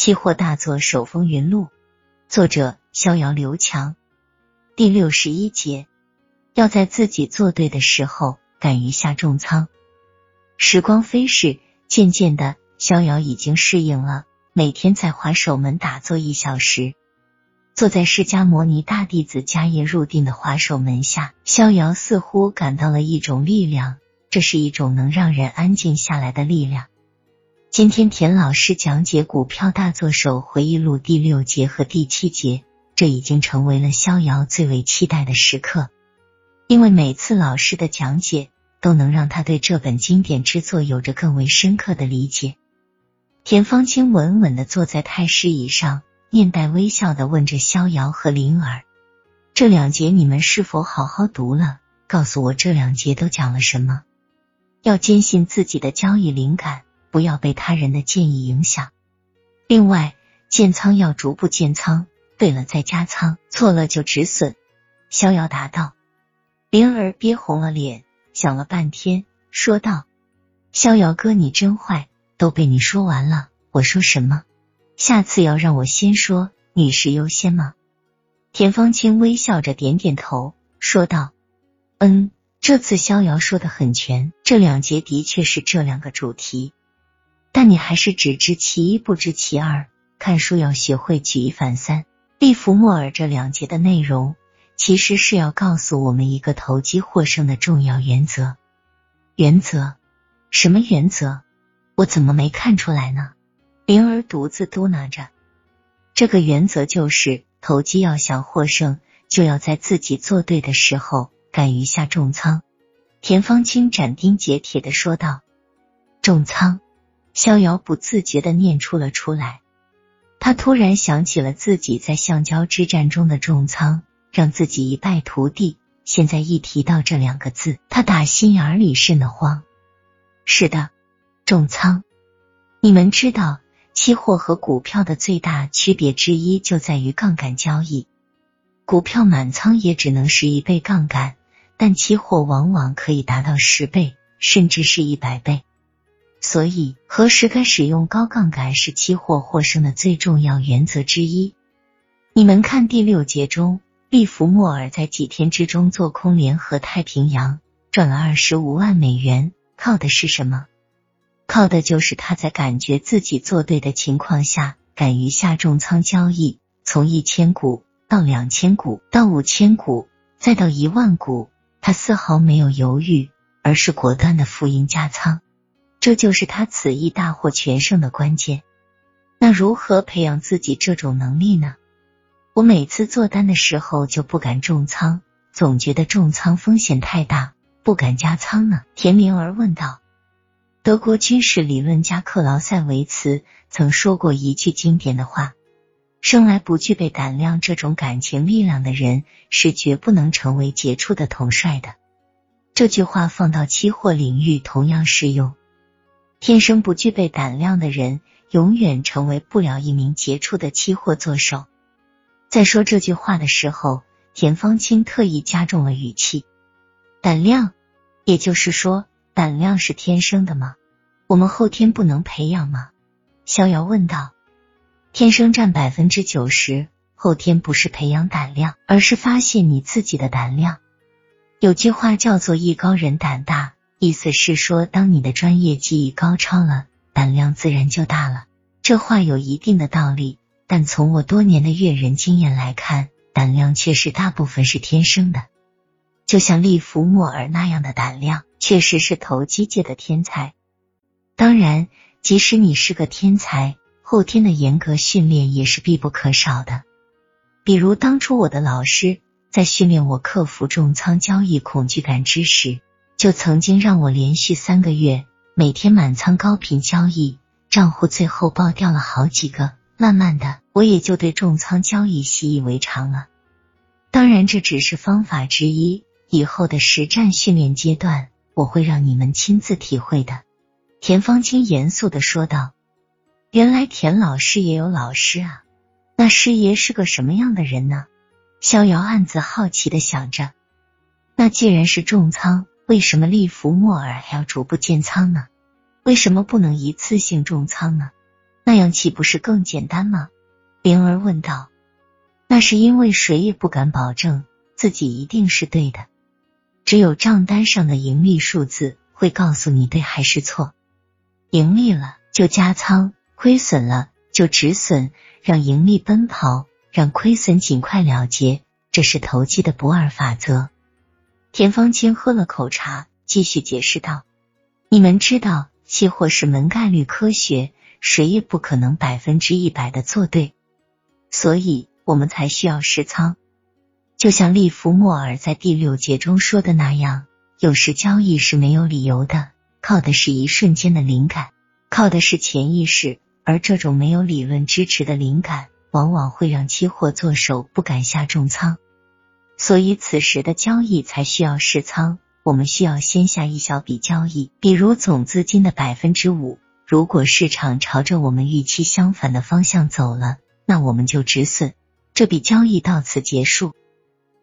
期货大作手风云录，作者逍遥刘强。第六十一节，要在自己做对的时候，敢于下重仓。时光飞逝，渐渐的，逍遥已经适应了每天在华首门打坐一小时。坐在释迦摩尼大弟子迦叶入定的华首门下，逍遥似乎感到了一种力量，这是一种能让人安静下来的力量。今天田老师讲解《股票大作手回忆录》第六节和第七节，这已经成为了逍遥最为期待的时刻，因为每次老师的讲解都能让他对这本经典之作有着更为深刻的理解。田方清稳稳的坐在太师椅上。面带微笑的问着逍遥和灵儿：“这两节你们是否好好读了？告诉我这两节都讲了什么？要坚信自己的交易灵感，不要被他人的建议影响。另外，建仓要逐步建仓，对了再加仓，错了就止损。”逍遥答道。灵儿憋红了脸，想了半天，说道：“逍遥哥，你真坏，都被你说完了。我说什么？”下次要让我先说，女士优先吗？田方清微笑着点点头，说道：“嗯，这次逍遥说的很全，这两节的确是这两个主题，但你还是只知其一，不知其二。看书要学会举一反三。利弗莫尔这两节的内容，其实是要告诉我们一个投机获胜的重要原则。原则？什么原则？我怎么没看出来呢？”灵儿独自嘟囔着：“这个原则就是，投机要想获胜，就要在自己做对的时候，敢于下重仓。”田方清斩钉截铁的说道：“重仓。”逍遥不自觉的念出了出来。他突然想起了自己在橡胶之战中的重仓，让自己一败涂地。现在一提到这两个字，他打心眼里瘆得慌。是的，重仓。你们知道。期货和股票的最大区别之一就在于杠杆交易。股票满仓也只能是一倍杠杆，但期货往往可以达到十倍，甚至是一百倍。所以，何时该使用高杠杆是期货获胜的最重要原则之一。你们看第六节中，利弗莫尔在几天之中做空联合太平洋，赚了二十五万美元，靠的是什么？靠的就是他在感觉自己做对的情况下，敢于下重仓交易，从一千股到两千股，到五千股，再到一万股，他丝毫没有犹豫，而是果断的负盈加仓，这就是他此役大获全胜的关键。那如何培养自己这种能力呢？我每次做单的时候就不敢重仓，总觉得重仓风险太大，不敢加仓呢。田明儿问道。德国军事理论家克劳塞维茨曾说过一句经典的话：“生来不具备胆量这种感情力量的人，是绝不能成为杰出的统帅的。”这句话放到期货领域同样适用。天生不具备胆量的人，永远成为不了一名杰出的期货作手。在说这句话的时候，田方清特意加重了语气：“胆量，也就是说。”胆量是天生的吗？我们后天不能培养吗？逍遥问道。天生占百分之九十，后天不是培养胆量，而是发现你自己的胆量。有句话叫做“艺高人胆大”，意思是说，当你的专业技艺高超了，胆量自然就大了。这话有一定的道理，但从我多年的阅人经验来看，胆量确实大部分是天生的。就像利弗莫尔那样的胆量。确实是投机界的天才。当然，即使你是个天才，后天的严格训练也是必不可少的。比如，当初我的老师在训练我克服重仓交易恐惧感之时，就曾经让我连续三个月每天满仓高频交易，账户最后爆掉了好几个。慢慢的，我也就对重仓交易习以为常了。当然，这只是方法之一，以后的实战训练阶段。我会让你们亲自体会的。”田方清严肃的说道。“原来田老师也有老师啊，那师爷是个什么样的人呢？”逍遥暗自好奇的想着。那既然是重仓，为什么利弗莫尔还要逐步建仓呢？为什么不能一次性重仓呢？那样岂不是更简单吗？灵儿问道。那是因为谁也不敢保证自己一定是对的，只有账单上的盈利数字会告诉你对还是错。盈利了就加仓，亏损了就止损，让盈利奔跑，让亏损尽快了结，这是投机的不二法则。田方清喝了口茶，继续解释道：“你们知道，期货是门概率科学，谁也不可能百分之一百的做对，所以。”我们才需要实仓，就像利弗莫尔在第六节中说的那样，有时交易是没有理由的，靠的是一瞬间的灵感，靠的是潜意识，而这种没有理论支持的灵感，往往会让期货做手不敢下重仓，所以此时的交易才需要试仓。我们需要先下一小笔交易，比如总资金的百分之五，如果市场朝着我们预期相反的方向走了，那我们就止损。这笔交易到此结束。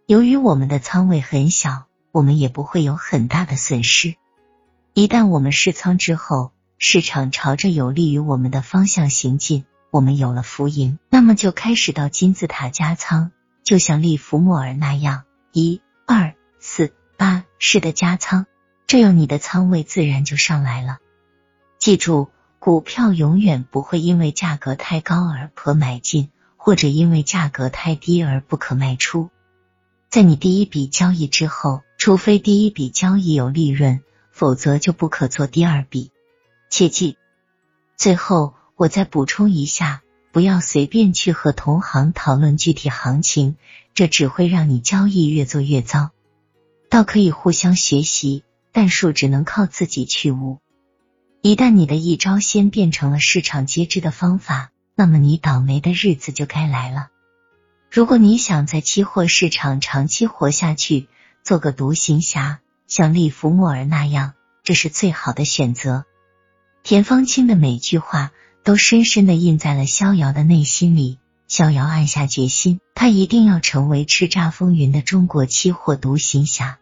由于我们的仓位很小，我们也不会有很大的损失。一旦我们试仓之后，市场朝着有利于我们的方向行进，我们有了浮盈，那么就开始到金字塔加仓，就像利弗莫尔那样，一、二、四、八式的加仓，这样你的仓位自然就上来了。记住，股票永远不会因为价格太高而可买进。或者因为价格太低而不可卖出，在你第一笔交易之后，除非第一笔交易有利润，否则就不可做第二笔。切记。最后，我再补充一下，不要随便去和同行讨论具体行情，这只会让你交易越做越糟。倒可以互相学习，但数只能靠自己去悟。一旦你的一招先变成了市场皆知的方法。那么你倒霉的日子就该来了。如果你想在期货市场长期活下去，做个独行侠，像利弗莫尔那样，这是最好的选择。田方清的每句话都深深的印在了逍遥的内心里。逍遥暗下决心，他一定要成为叱咤风云的中国期货独行侠。